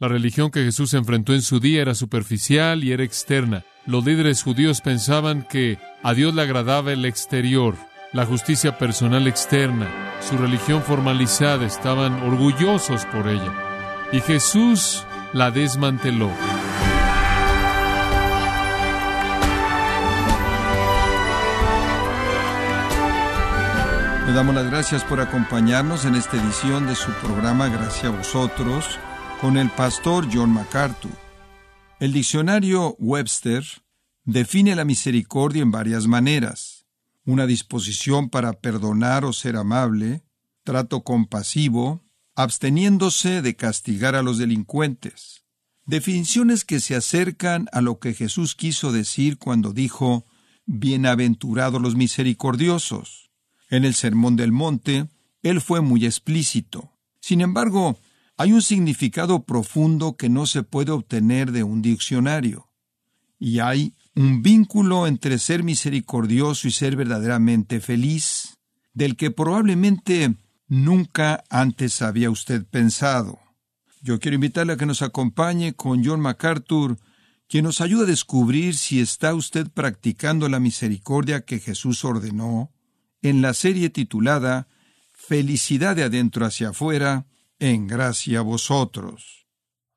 La religión que Jesús enfrentó en su día era superficial y era externa. Los líderes judíos pensaban que a Dios le agradaba el exterior, la justicia personal externa, su religión formalizada, estaban orgullosos por ella. Y Jesús la desmanteló. Le damos las gracias por acompañarnos en esta edición de su programa Gracias a vosotros con el pastor John MacArthur. El diccionario Webster define la misericordia en varias maneras. Una disposición para perdonar o ser amable, trato compasivo, absteniéndose de castigar a los delincuentes. Definiciones que se acercan a lo que Jesús quiso decir cuando dijo, Bienaventurados los misericordiosos. En el Sermón del Monte, él fue muy explícito. Sin embargo, hay un significado profundo que no se puede obtener de un diccionario. Y hay un vínculo entre ser misericordioso y ser verdaderamente feliz, del que probablemente nunca antes había usted pensado. Yo quiero invitarle a que nos acompañe con John MacArthur, quien nos ayuda a descubrir si está usted practicando la misericordia que Jesús ordenó, en la serie titulada Felicidad de adentro hacia afuera, en gracia a vosotros.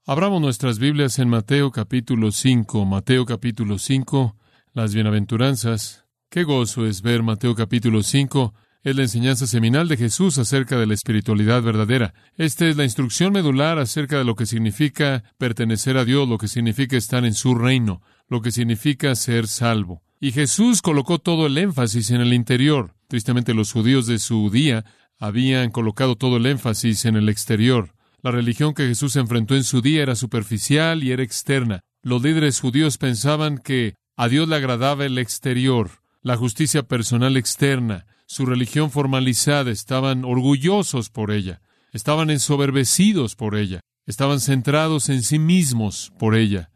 Abramos nuestras Biblias en Mateo capítulo 5, Mateo capítulo 5, las bienaventuranzas. Qué gozo es ver Mateo capítulo 5, es la enseñanza seminal de Jesús acerca de la espiritualidad verdadera. Esta es la instrucción medular acerca de lo que significa pertenecer a Dios, lo que significa estar en su reino, lo que significa ser salvo. Y Jesús colocó todo el énfasis en el interior. Tristemente los judíos de su día habían colocado todo el énfasis en el exterior. La religión que Jesús enfrentó en su día era superficial y era externa. Los líderes judíos pensaban que a Dios le agradaba el exterior, la justicia personal externa, su religión formalizada, estaban orgullosos por ella, estaban ensoberbecidos por ella, estaban centrados en sí mismos por ella.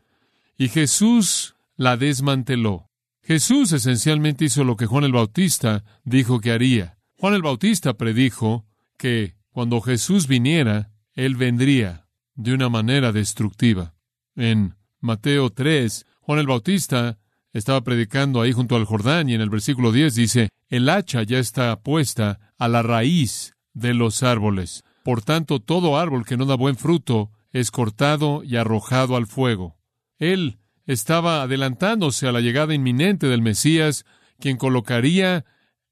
Y Jesús la desmanteló. Jesús esencialmente hizo lo que Juan el Bautista dijo que haría. Juan el Bautista predijo que cuando Jesús viniera, Él vendría de una manera destructiva. En Mateo 3, Juan el Bautista estaba predicando ahí junto al Jordán y en el versículo 10 dice, el hacha ya está puesta a la raíz de los árboles. Por tanto, todo árbol que no da buen fruto es cortado y arrojado al fuego. Él estaba adelantándose a la llegada inminente del Mesías, quien colocaría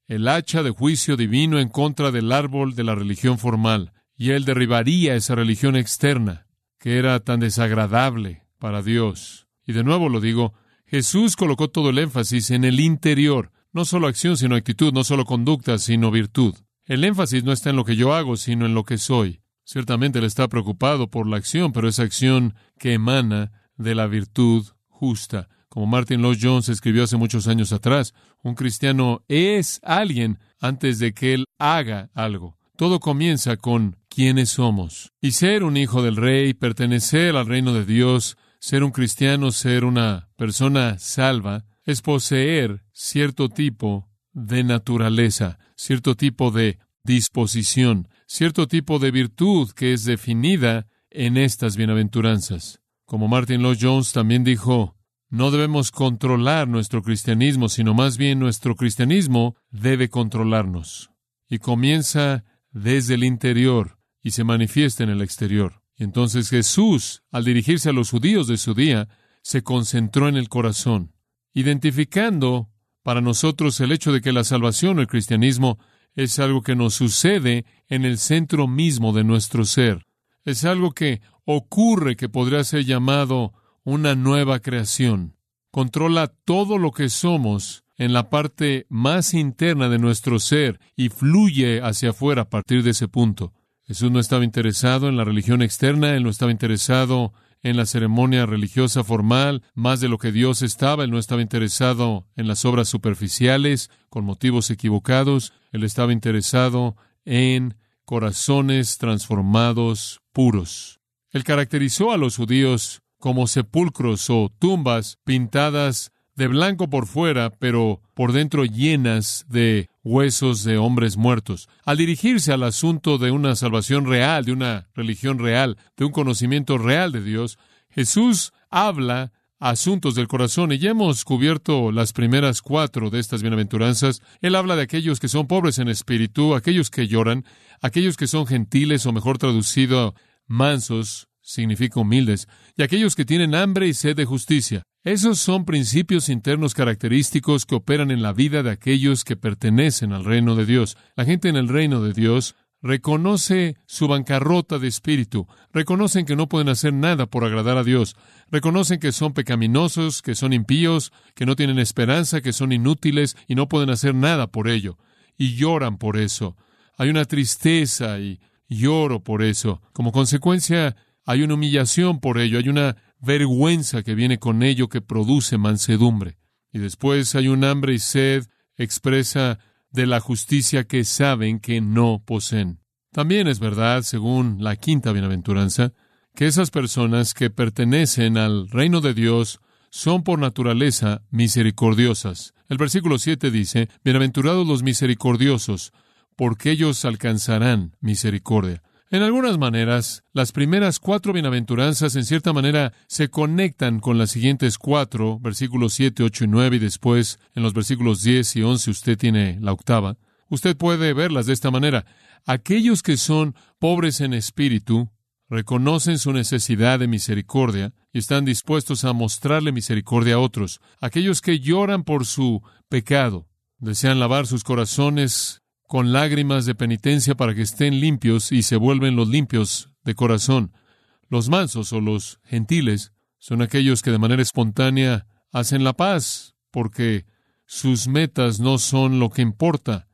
el hacha de juicio divino en contra del árbol de la religión formal, y él derribaría esa religión externa, que era tan desagradable para Dios. Y de nuevo lo digo, Jesús colocó todo el énfasis en el interior, no solo acción, sino actitud, no solo conducta, sino virtud. El énfasis no está en lo que yo hago, sino en lo que soy. Ciertamente él está preocupado por la acción, pero es acción que emana de la virtud justa. Como Martin Lloyd Jones escribió hace muchos años atrás, un cristiano es alguien antes de que él haga algo. Todo comienza con quiénes somos. Y ser un hijo del rey, pertenecer al reino de Dios, ser un cristiano, ser una persona salva, es poseer cierto tipo de naturaleza, cierto tipo de disposición, cierto tipo de virtud que es definida en estas bienaventuranzas. Como Martin Lloyd Jones también dijo, no debemos controlar nuestro cristianismo, sino más bien nuestro cristianismo debe controlarnos. Y comienza desde el interior y se manifiesta en el exterior. Y entonces Jesús, al dirigirse a los judíos de su día, se concentró en el corazón, identificando para nosotros el hecho de que la salvación o el cristianismo es algo que nos sucede en el centro mismo de nuestro ser. Es algo que ocurre que podría ser llamado una nueva creación. Controla todo lo que somos en la parte más interna de nuestro ser y fluye hacia afuera a partir de ese punto. Jesús no estaba interesado en la religión externa, él no estaba interesado en la ceremonia religiosa formal, más de lo que Dios estaba, él no estaba interesado en las obras superficiales, con motivos equivocados, él estaba interesado en corazones transformados puros. Él caracterizó a los judíos como sepulcros o tumbas pintadas de blanco por fuera, pero por dentro llenas de huesos de hombres muertos. Al dirigirse al asunto de una salvación real, de una religión real, de un conocimiento real de Dios, Jesús habla asuntos del corazón y ya hemos cubierto las primeras cuatro de estas bienaventuranzas. Él habla de aquellos que son pobres en espíritu, aquellos que lloran, aquellos que son gentiles o mejor traducido, mansos, significa humildes, y aquellos que tienen hambre y sed de justicia. Esos son principios internos característicos que operan en la vida de aquellos que pertenecen al reino de Dios. La gente en el reino de Dios reconoce su bancarrota de espíritu, reconocen que no pueden hacer nada por agradar a Dios, reconocen que son pecaminosos, que son impíos, que no tienen esperanza, que son inútiles y no pueden hacer nada por ello, y lloran por eso. Hay una tristeza y lloro por eso. Como consecuencia, hay una humillación por ello, hay una vergüenza que viene con ello que produce mansedumbre. Y después hay un hambre y sed expresa de la justicia que saben que no poseen. También es verdad, según la quinta bienaventuranza, que esas personas que pertenecen al reino de Dios son por naturaleza misericordiosas. El versículo 7 dice, Bienaventurados los misericordiosos, porque ellos alcanzarán misericordia. En algunas maneras, las primeras cuatro bienaventuranzas en cierta manera se conectan con las siguientes cuatro, versículos 7, 8 y 9, y después en los versículos 10 y 11 usted tiene la octava. Usted puede verlas de esta manera. Aquellos que son pobres en espíritu reconocen su necesidad de misericordia y están dispuestos a mostrarle misericordia a otros. Aquellos que lloran por su pecado desean lavar sus corazones con lágrimas de penitencia para que estén limpios y se vuelven los limpios de corazón. Los mansos o los gentiles son aquellos que de manera espontánea hacen la paz porque sus metas no son lo que importa.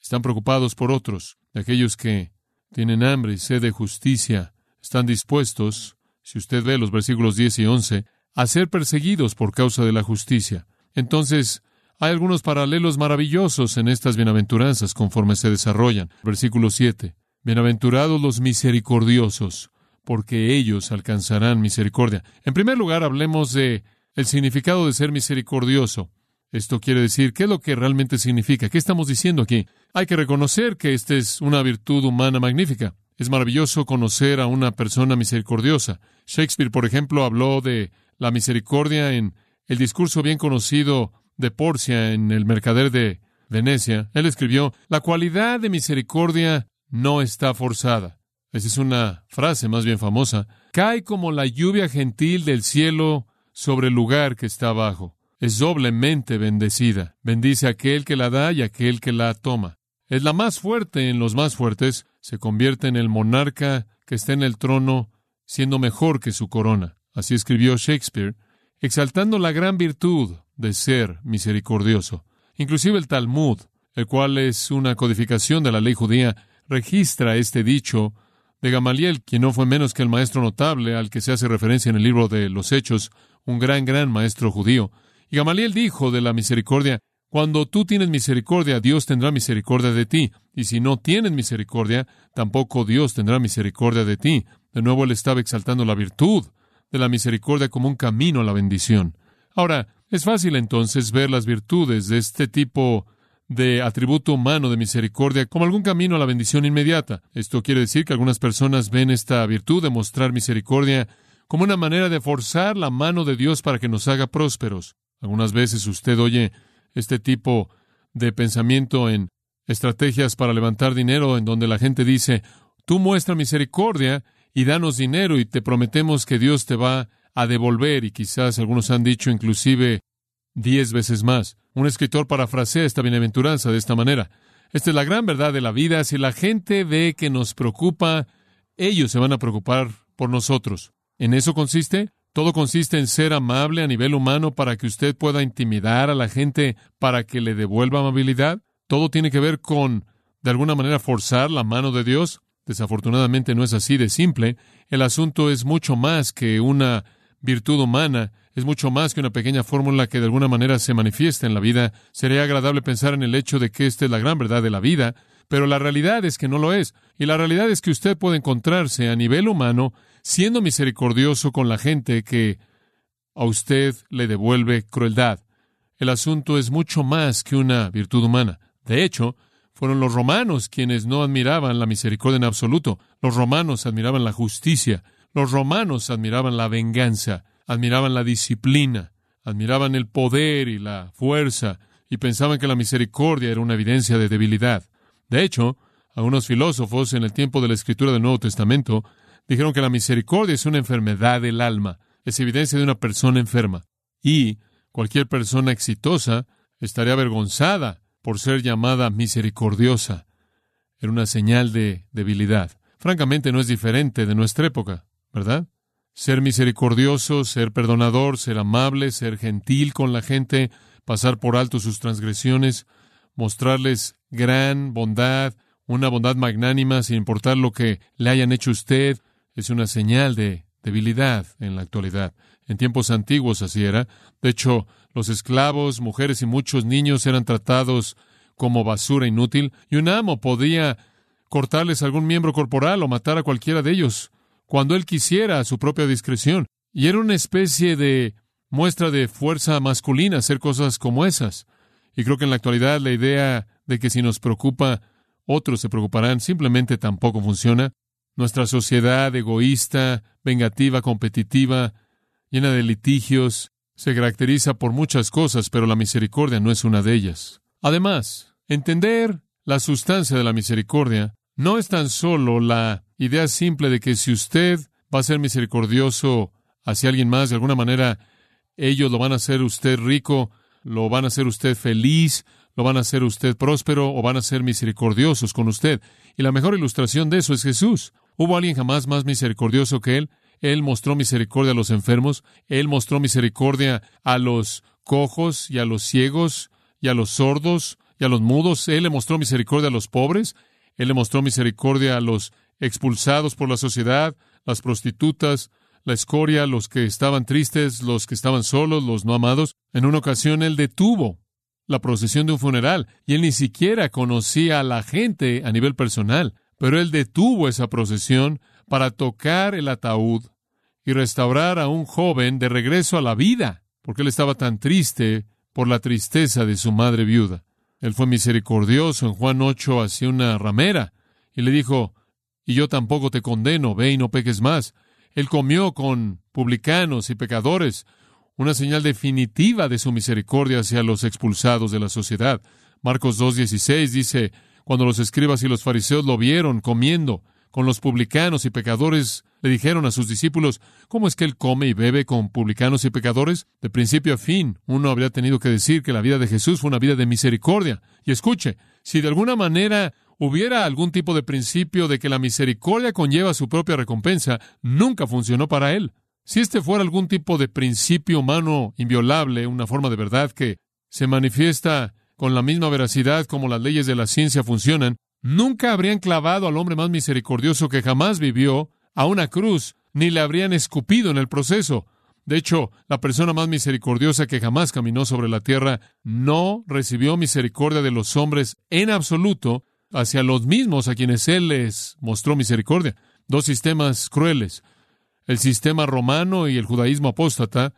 Están preocupados por otros. Aquellos que tienen hambre y sed de justicia están dispuestos, si usted ve los versículos 10 y 11, a ser perseguidos por causa de la justicia. Entonces, hay algunos paralelos maravillosos en estas bienaventuranzas conforme se desarrollan. Versículo 7. Bienaventurados los misericordiosos, porque ellos alcanzarán misericordia. En primer lugar, hablemos de el significado de ser misericordioso. Esto quiere decir, ¿qué es lo que realmente significa? ¿Qué estamos diciendo aquí? Hay que reconocer que esta es una virtud humana magnífica. Es maravilloso conocer a una persona misericordiosa. Shakespeare, por ejemplo, habló de la misericordia en el discurso bien conocido de Porcia en el mercader de Venecia, él escribió, la cualidad de misericordia no está forzada. Esa es una frase más bien famosa. Cae como la lluvia gentil del cielo sobre el lugar que está abajo. Es doblemente bendecida. Bendice a aquel que la da y a aquel que la toma. Es la más fuerte en los más fuertes. Se convierte en el monarca que está en el trono, siendo mejor que su corona. Así escribió Shakespeare, exaltando la gran virtud de ser misericordioso. Inclusive el Talmud, el cual es una codificación de la ley judía, registra este dicho de Gamaliel, quien no fue menos que el maestro notable al que se hace referencia en el libro de los Hechos, un gran, gran maestro judío. Y Gamaliel dijo de la misericordia, cuando tú tienes misericordia, Dios tendrá misericordia de ti, y si no tienes misericordia, tampoco Dios tendrá misericordia de ti. De nuevo él estaba exaltando la virtud de la misericordia como un camino a la bendición. Ahora, es fácil entonces ver las virtudes de este tipo de atributo humano de misericordia como algún camino a la bendición inmediata. Esto quiere decir que algunas personas ven esta virtud de mostrar misericordia como una manera de forzar la mano de Dios para que nos haga prósperos. Algunas veces usted oye este tipo de pensamiento en estrategias para levantar dinero en donde la gente dice, tú muestra misericordia y danos dinero y te prometemos que Dios te va a devolver, y quizás algunos han dicho inclusive diez veces más. Un escritor parafrasea esta bienaventuranza de esta manera. Esta es la gran verdad de la vida. Si la gente ve que nos preocupa, ellos se van a preocupar por nosotros. ¿En eso consiste? Todo consiste en ser amable a nivel humano para que usted pueda intimidar a la gente para que le devuelva amabilidad. Todo tiene que ver con, de alguna manera, forzar la mano de Dios. Desafortunadamente no es así de simple. El asunto es mucho más que una virtud humana es mucho más que una pequeña fórmula que de alguna manera se manifiesta en la vida. Sería agradable pensar en el hecho de que esta es la gran verdad de la vida, pero la realidad es que no lo es. Y la realidad es que usted puede encontrarse a nivel humano siendo misericordioso con la gente que a usted le devuelve crueldad. El asunto es mucho más que una virtud humana. De hecho, fueron los romanos quienes no admiraban la misericordia en absoluto. Los romanos admiraban la justicia. Los romanos admiraban la venganza, admiraban la disciplina, admiraban el poder y la fuerza, y pensaban que la misericordia era una evidencia de debilidad. De hecho, algunos filósofos en el tiempo de la escritura del Nuevo Testamento dijeron que la misericordia es una enfermedad del alma, es evidencia de una persona enferma. Y cualquier persona exitosa estaría avergonzada por ser llamada misericordiosa. Era una señal de debilidad. Francamente no es diferente de nuestra época, ¿verdad? Ser misericordioso, ser perdonador, ser amable, ser gentil con la gente, pasar por alto sus transgresiones, mostrarles gran bondad, una bondad magnánima sin importar lo que le hayan hecho usted, es una señal de debilidad en la actualidad. En tiempos antiguos así era. De hecho, los esclavos, mujeres y muchos niños eran tratados como basura inútil, y un amo podía cortarles algún miembro corporal o matar a cualquiera de ellos cuando él quisiera a su propia discreción. Y era una especie de muestra de fuerza masculina hacer cosas como esas. Y creo que en la actualidad la idea de que si nos preocupa, otros se preocuparán, simplemente tampoco funciona. Nuestra sociedad egoísta, vengativa, competitiva, llena de litigios, se caracteriza por muchas cosas, pero la misericordia no es una de ellas. Además, entender la sustancia de la misericordia no es tan solo la idea simple de que si usted va a ser misericordioso hacia alguien más, de alguna manera ellos lo van a hacer usted rico, lo van a hacer usted feliz, lo van a hacer usted próspero o van a ser misericordiosos con usted. Y la mejor ilustración de eso es Jesús. ¿Hubo alguien jamás más misericordioso que Él? Él mostró misericordia a los enfermos, Él mostró misericordia a los cojos y a los ciegos y a los sordos y a los mudos, Él le mostró misericordia a los pobres, Él le mostró misericordia a los expulsados por la sociedad, las prostitutas, la escoria, los que estaban tristes, los que estaban solos, los no amados. En una ocasión él detuvo la procesión de un funeral y él ni siquiera conocía a la gente a nivel personal, pero él detuvo esa procesión para tocar el ataúd y restaurar a un joven de regreso a la vida, porque él estaba tan triste por la tristeza de su madre viuda. Él fue misericordioso en Juan 8 hacia una ramera y le dijo, y yo tampoco te condeno, ve y no peques más. Él comió con publicanos y pecadores, una señal definitiva de su misericordia hacia los expulsados de la sociedad. Marcos 2.16 dice, cuando los escribas y los fariseos lo vieron comiendo con los publicanos y pecadores, le dijeron a sus discípulos, ¿cómo es que él come y bebe con publicanos y pecadores? De principio a fin, uno habría tenido que decir que la vida de Jesús fue una vida de misericordia. Y escuche, si de alguna manera hubiera algún tipo de principio de que la misericordia conlleva su propia recompensa, nunca funcionó para él. Si este fuera algún tipo de principio humano inviolable, una forma de verdad que se manifiesta con la misma veracidad como las leyes de la ciencia funcionan, nunca habrían clavado al hombre más misericordioso que jamás vivió a una cruz, ni le habrían escupido en el proceso. De hecho, la persona más misericordiosa que jamás caminó sobre la tierra no recibió misericordia de los hombres en absoluto, hacia los mismos a quienes Él les mostró misericordia. Dos sistemas crueles, el sistema romano y el judaísmo apóstata,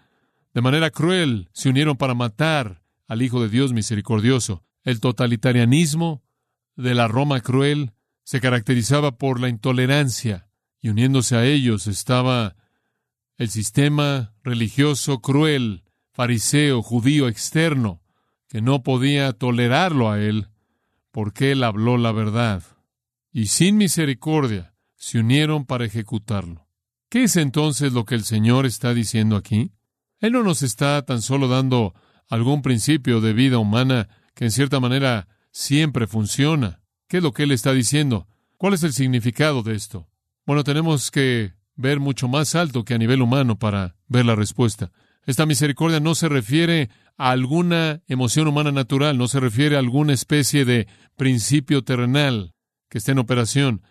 de manera cruel se unieron para matar al Hijo de Dios misericordioso. El totalitarianismo de la Roma cruel se caracterizaba por la intolerancia, y uniéndose a ellos estaba el sistema religioso cruel, fariseo, judío externo, que no podía tolerarlo a él porque él habló la verdad, y sin misericordia se unieron para ejecutarlo. ¿Qué es entonces lo que el Señor está diciendo aquí? Él no nos está tan solo dando algún principio de vida humana que en cierta manera siempre funciona. ¿Qué es lo que Él está diciendo? ¿Cuál es el significado de esto? Bueno, tenemos que ver mucho más alto que a nivel humano para ver la respuesta. Esta misericordia no se refiere a alguna emoción humana natural, no se refiere a alguna especie de principio terrenal que esté en operación.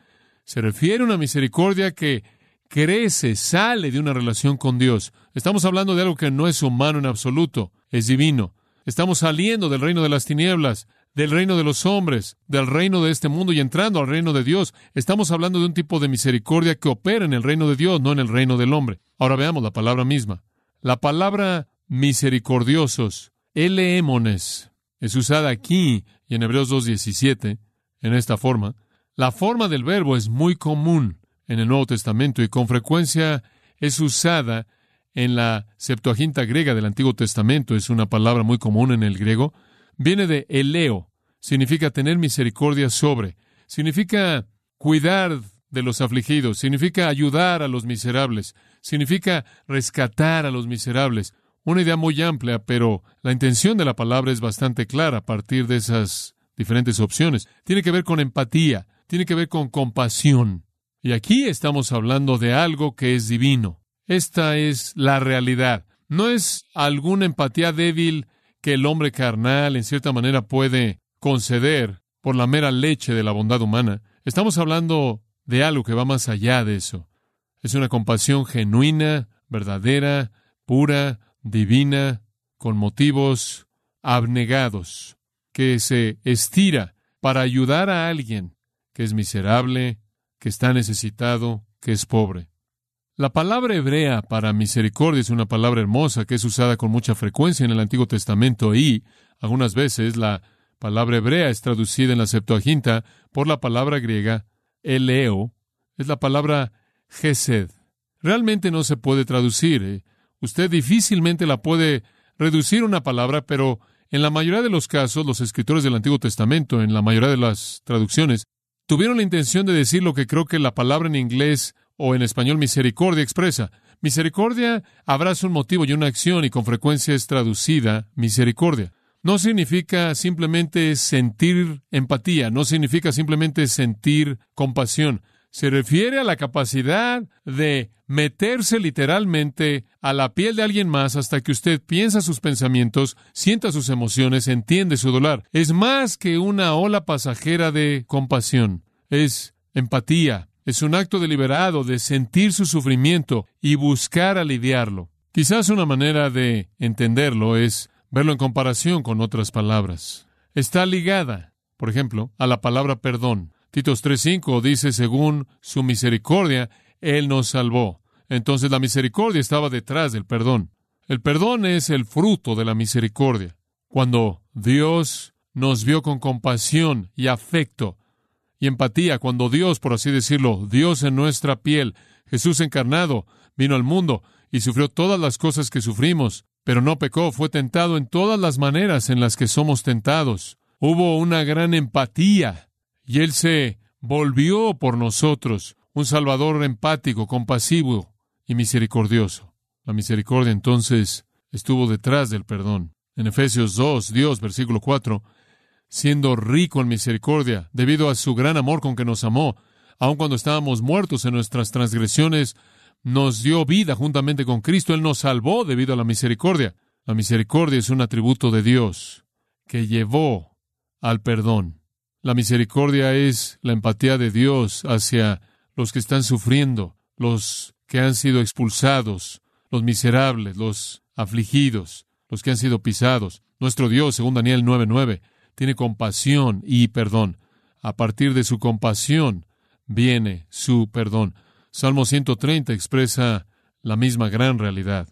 Se refiere a una misericordia que crece, sale de una relación con Dios. Estamos hablando de algo que no es humano en absoluto, es divino. Estamos saliendo del reino de las tinieblas, del reino de los hombres, del reino de este mundo y entrando al reino de Dios. Estamos hablando de un tipo de misericordia que opera en el reino de Dios, no en el reino del hombre. Ahora veamos la palabra misma. La palabra misericordiosos, eleemones, es usada aquí y en Hebreos 2.17 en esta forma. La forma del verbo es muy común en el Nuevo Testamento y con frecuencia es usada en la Septuaginta griega del Antiguo Testamento. Es una palabra muy común en el griego. Viene de eleo, significa tener misericordia sobre, significa cuidar de los afligidos, significa ayudar a los miserables, significa rescatar a los miserables. Una idea muy amplia, pero la intención de la palabra es bastante clara a partir de esas diferentes opciones. Tiene que ver con empatía, tiene que ver con compasión. Y aquí estamos hablando de algo que es divino. Esta es la realidad. No es alguna empatía débil que el hombre carnal en cierta manera puede conceder por la mera leche de la bondad humana. Estamos hablando de algo que va más allá de eso. Es una compasión genuina, verdadera, pura, divina, con motivos abnegados, que se estira para ayudar a alguien que es miserable, que está necesitado, que es pobre. La palabra hebrea para misericordia es una palabra hermosa que es usada con mucha frecuencia en el Antiguo Testamento y, algunas veces, la palabra hebrea es traducida en la Septuaginta por la palabra griega eleo, es la palabra gesed. Realmente no se puede traducir. ¿eh? Usted difícilmente la puede reducir una palabra, pero en la mayoría de los casos, los escritores del Antiguo Testamento, en la mayoría de las traducciones, tuvieron la intención de decir lo que creo que la palabra en inglés o en español misericordia expresa. Misericordia abraza un motivo y una acción y con frecuencia es traducida misericordia. No significa simplemente sentir empatía, no significa simplemente sentir compasión. Se refiere a la capacidad de meterse literalmente a la piel de alguien más hasta que usted piensa sus pensamientos, sienta sus emociones, entiende su dolor. Es más que una ola pasajera de compasión. Es empatía. Es un acto deliberado de sentir su sufrimiento y buscar aliviarlo. Quizás una manera de entenderlo es verlo en comparación con otras palabras. Está ligada, por ejemplo, a la palabra perdón. Titos 3.5 dice, según su misericordia, Él nos salvó. Entonces la misericordia estaba detrás del perdón. El perdón es el fruto de la misericordia. Cuando Dios nos vio con compasión y afecto y empatía, cuando Dios, por así decirlo, Dios en nuestra piel, Jesús encarnado, vino al mundo y sufrió todas las cosas que sufrimos, pero no pecó, fue tentado en todas las maneras en las que somos tentados. Hubo una gran empatía y Él se volvió por nosotros, un Salvador empático, compasivo y misericordioso. La misericordia entonces estuvo detrás del perdón. En Efesios 2, Dios, versículo 4, siendo rico en misericordia, debido a su gran amor con que nos amó, aun cuando estábamos muertos en nuestras transgresiones, nos dio vida juntamente con Cristo, Él nos salvó debido a la misericordia. La misericordia es un atributo de Dios que llevó al perdón. La misericordia es la empatía de Dios hacia los que están sufriendo, los que han sido expulsados, los miserables, los afligidos, los que han sido pisados. Nuestro Dios, según Daniel 9:9, tiene compasión y perdón. A partir de su compasión viene su perdón. Salmo 130 expresa la misma gran realidad.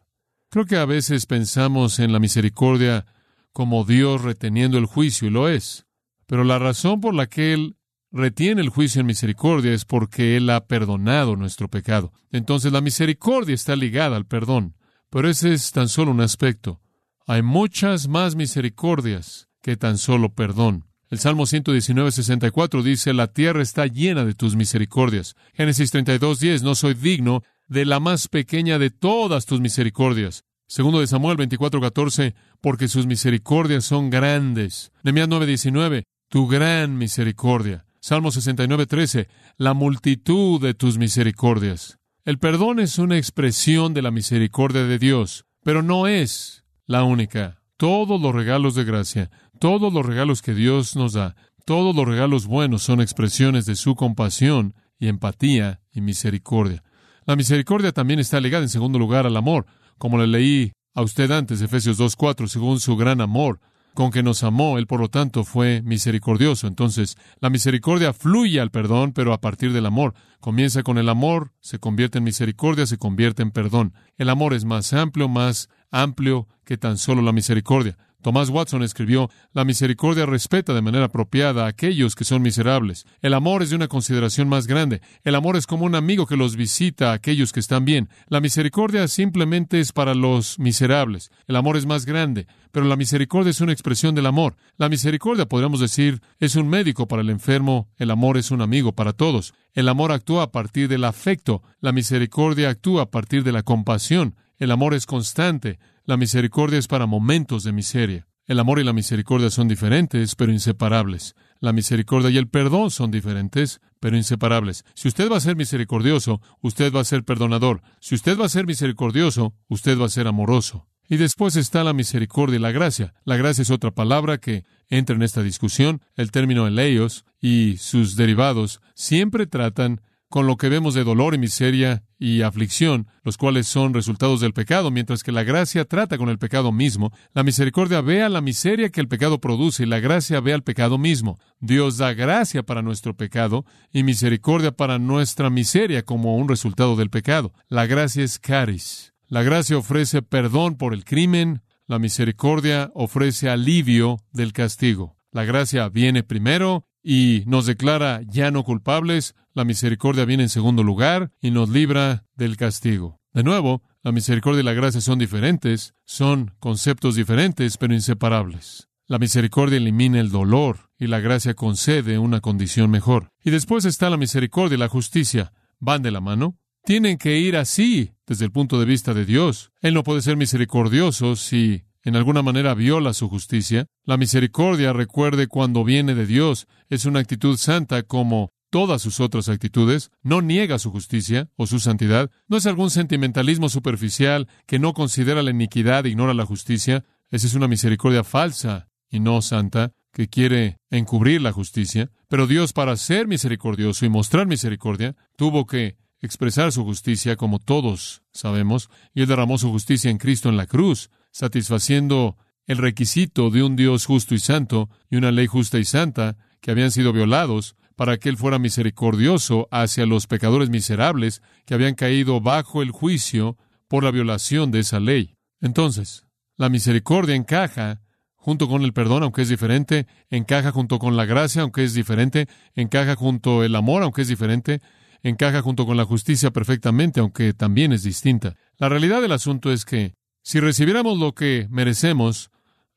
Creo que a veces pensamos en la misericordia como Dios reteniendo el juicio, y lo es. Pero la razón por la que Él retiene el juicio en misericordia es porque Él ha perdonado nuestro pecado. Entonces la misericordia está ligada al perdón. Pero ese es tan solo un aspecto. Hay muchas más misericordias que tan solo perdón. El Salmo 119, 64 dice, La tierra está llena de tus misericordias. Génesis 32, 10, No soy digno de la más pequeña de todas tus misericordias. Segundo de Samuel 24, 14, Porque sus misericordias son grandes. Nehemías 9, 19, tu gran misericordia. Salmo 69, 13, la multitud de tus misericordias. El perdón es una expresión de la misericordia de Dios, pero no es la única. Todos los regalos de gracia, todos los regalos que Dios nos da, todos los regalos buenos son expresiones de su compasión y empatía y misericordia. La misericordia también está ligada en segundo lugar al amor, como le leí a usted antes, Efesios 2.4, según su gran amor con que nos amó, Él por lo tanto fue misericordioso. Entonces, la misericordia fluye al perdón, pero a partir del amor. Comienza con el amor, se convierte en misericordia, se convierte en perdón. El amor es más amplio, más amplio que tan solo la misericordia. Tomás Watson escribió, La misericordia respeta de manera apropiada a aquellos que son miserables. El amor es de una consideración más grande. El amor es como un amigo que los visita a aquellos que están bien. La misericordia simplemente es para los miserables. El amor es más grande, pero la misericordia es una expresión del amor. La misericordia, podríamos decir, es un médico para el enfermo. El amor es un amigo para todos. El amor actúa a partir del afecto. La misericordia actúa a partir de la compasión. El amor es constante. La misericordia es para momentos de miseria. El amor y la misericordia son diferentes, pero inseparables. La misericordia y el perdón son diferentes, pero inseparables. Si usted va a ser misericordioso, usted va a ser perdonador. Si usted va a ser misericordioso, usted va a ser amoroso. Y después está la misericordia y la gracia. La gracia es otra palabra que entra en esta discusión. El término eleios y sus derivados siempre tratan con lo que vemos de dolor y miseria y aflicción, los cuales son resultados del pecado, mientras que la gracia trata con el pecado mismo, la misericordia ve a la miseria que el pecado produce y la gracia ve al pecado mismo. Dios da gracia para nuestro pecado y misericordia para nuestra miseria como un resultado del pecado. La gracia es caris. La gracia ofrece perdón por el crimen, la misericordia ofrece alivio del castigo. La gracia viene primero y nos declara ya no culpables, la misericordia viene en segundo lugar y nos libra del castigo. De nuevo, la misericordia y la gracia son diferentes, son conceptos diferentes, pero inseparables. La misericordia elimina el dolor y la gracia concede una condición mejor. Y después está la misericordia y la justicia. Van de la mano. Tienen que ir así desde el punto de vista de Dios. Él no puede ser misericordioso si en alguna manera viola su justicia. La misericordia, recuerde, cuando viene de Dios, es una actitud santa como todas sus otras actitudes, no niega su justicia o su santidad, no es algún sentimentalismo superficial que no considera la iniquidad e ignora la justicia, esa es una misericordia falsa y no santa que quiere encubrir la justicia, pero Dios para ser misericordioso y mostrar misericordia tuvo que expresar su justicia como todos sabemos, y él derramó su justicia en Cristo en la cruz, satisfaciendo el requisito de un Dios justo y santo y una ley justa y santa que habían sido violados para que Él fuera misericordioso hacia los pecadores miserables que habían caído bajo el juicio por la violación de esa ley. Entonces, la misericordia encaja junto con el perdón, aunque es diferente, encaja junto con la gracia, aunque es diferente, encaja junto el amor, aunque es diferente, encaja junto con la justicia perfectamente, aunque también es distinta. La realidad del asunto es que si recibiéramos lo que merecemos,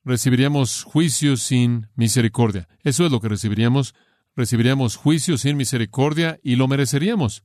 recibiríamos juicio sin misericordia. Eso es lo que recibiríamos. Recibiríamos juicio sin misericordia y lo mereceríamos.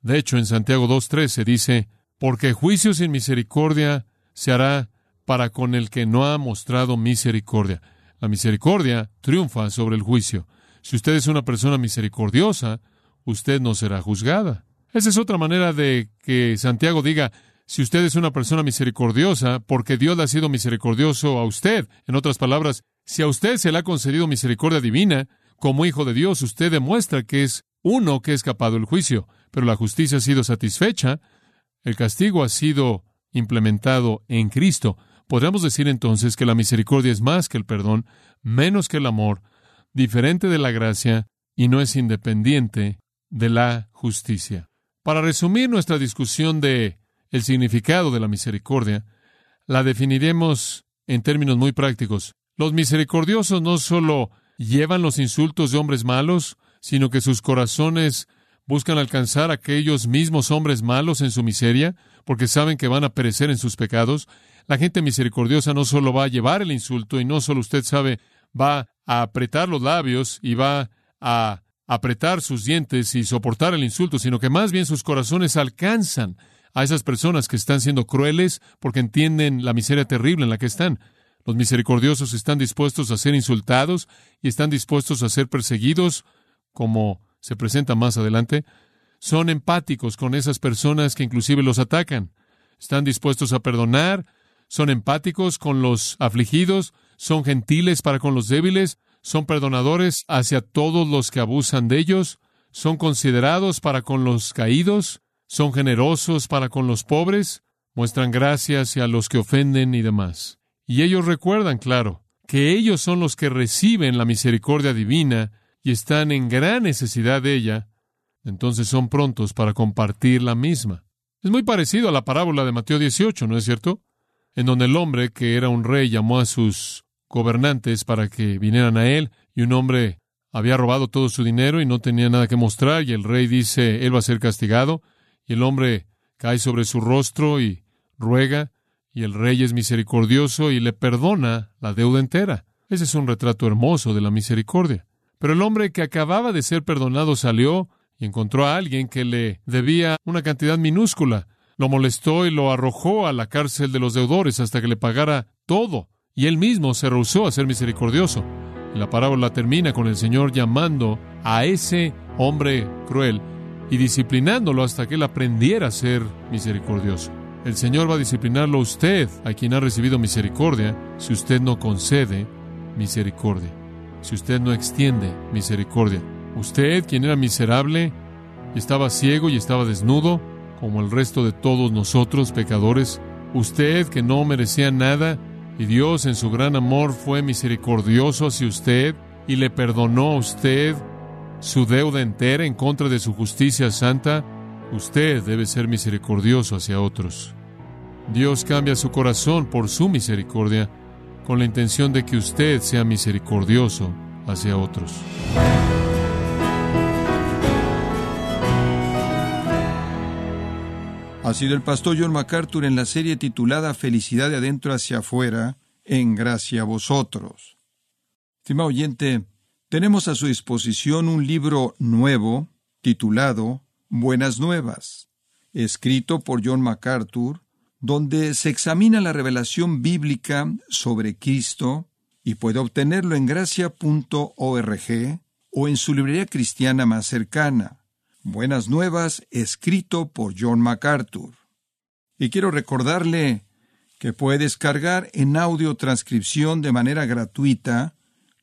De hecho, en Santiago 2.13 dice, porque juicio sin misericordia se hará para con el que no ha mostrado misericordia. La misericordia triunfa sobre el juicio. Si usted es una persona misericordiosa, usted no será juzgada. Esa es otra manera de que Santiago diga, si usted es una persona misericordiosa, porque Dios le ha sido misericordioso a usted. En otras palabras, si a usted se le ha concedido misericordia divina, como hijo de Dios, usted demuestra que es uno que ha escapado del juicio, pero la justicia ha sido satisfecha, el castigo ha sido implementado en Cristo. Podríamos decir entonces que la misericordia es más que el perdón, menos que el amor, diferente de la gracia y no es independiente de la justicia. Para resumir nuestra discusión de el significado de la misericordia, la definiremos en términos muy prácticos. Los misericordiosos no solo llevan los insultos de hombres malos, sino que sus corazones buscan alcanzar a aquellos mismos hombres malos en su miseria, porque saben que van a perecer en sus pecados. La gente misericordiosa no solo va a llevar el insulto y no solo usted sabe, va a apretar los labios y va a apretar sus dientes y soportar el insulto, sino que más bien sus corazones alcanzan a esas personas que están siendo crueles porque entienden la miseria terrible en la que están. Los misericordiosos están dispuestos a ser insultados y están dispuestos a ser perseguidos, como se presenta más adelante. Son empáticos con esas personas que inclusive los atacan. Están dispuestos a perdonar, son empáticos con los afligidos, son gentiles para con los débiles, son perdonadores hacia todos los que abusan de ellos, son considerados para con los caídos, son generosos para con los pobres, muestran gracia hacia los que ofenden y demás. Y ellos recuerdan, claro, que ellos son los que reciben la misericordia divina y están en gran necesidad de ella, entonces son prontos para compartir la misma. Es muy parecido a la parábola de Mateo 18, ¿no es cierto? En donde el hombre que era un rey llamó a sus gobernantes para que vinieran a él, y un hombre había robado todo su dinero y no tenía nada que mostrar, y el rey dice, él va a ser castigado, y el hombre cae sobre su rostro y ruega, y el rey es misericordioso y le perdona la deuda entera. Ese es un retrato hermoso de la misericordia. Pero el hombre que acababa de ser perdonado salió y encontró a alguien que le debía una cantidad minúscula. Lo molestó y lo arrojó a la cárcel de los deudores hasta que le pagara todo. Y él mismo se rehusó a ser misericordioso. La parábola termina con el Señor llamando a ese hombre cruel y disciplinándolo hasta que él aprendiera a ser misericordioso. El Señor va a disciplinarlo a usted, a quien ha recibido misericordia, si usted no concede misericordia, si usted no extiende misericordia. Usted, quien era miserable, estaba ciego y estaba desnudo, como el resto de todos nosotros pecadores, usted que no merecía nada, y Dios en su gran amor fue misericordioso hacia usted y le perdonó a usted su deuda entera en contra de su justicia santa, usted debe ser misericordioso hacia otros. Dios cambia su corazón por su misericordia con la intención de que usted sea misericordioso hacia otros. Ha sido el pastor John MacArthur en la serie titulada Felicidad de adentro hacia afuera, en gracia a vosotros. Estimado oyente, tenemos a su disposición un libro nuevo titulado Buenas Nuevas, escrito por John MacArthur donde se examina la revelación bíblica sobre Cristo y puede obtenerlo en gracia.org o en su librería cristiana más cercana. Buenas Nuevas, escrito por John MacArthur. Y quiero recordarle que puede descargar en audio transcripción de manera gratuita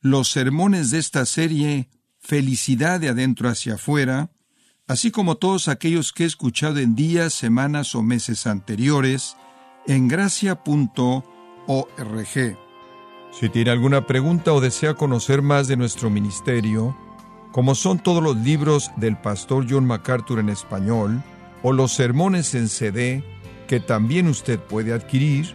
los sermones de esta serie Felicidad de adentro hacia afuera, así como todos aquellos que he escuchado en días, semanas o meses anteriores en gracia.org. Si tiene alguna pregunta o desea conocer más de nuestro ministerio, como son todos los libros del pastor John MacArthur en español, o los sermones en CD que también usted puede adquirir,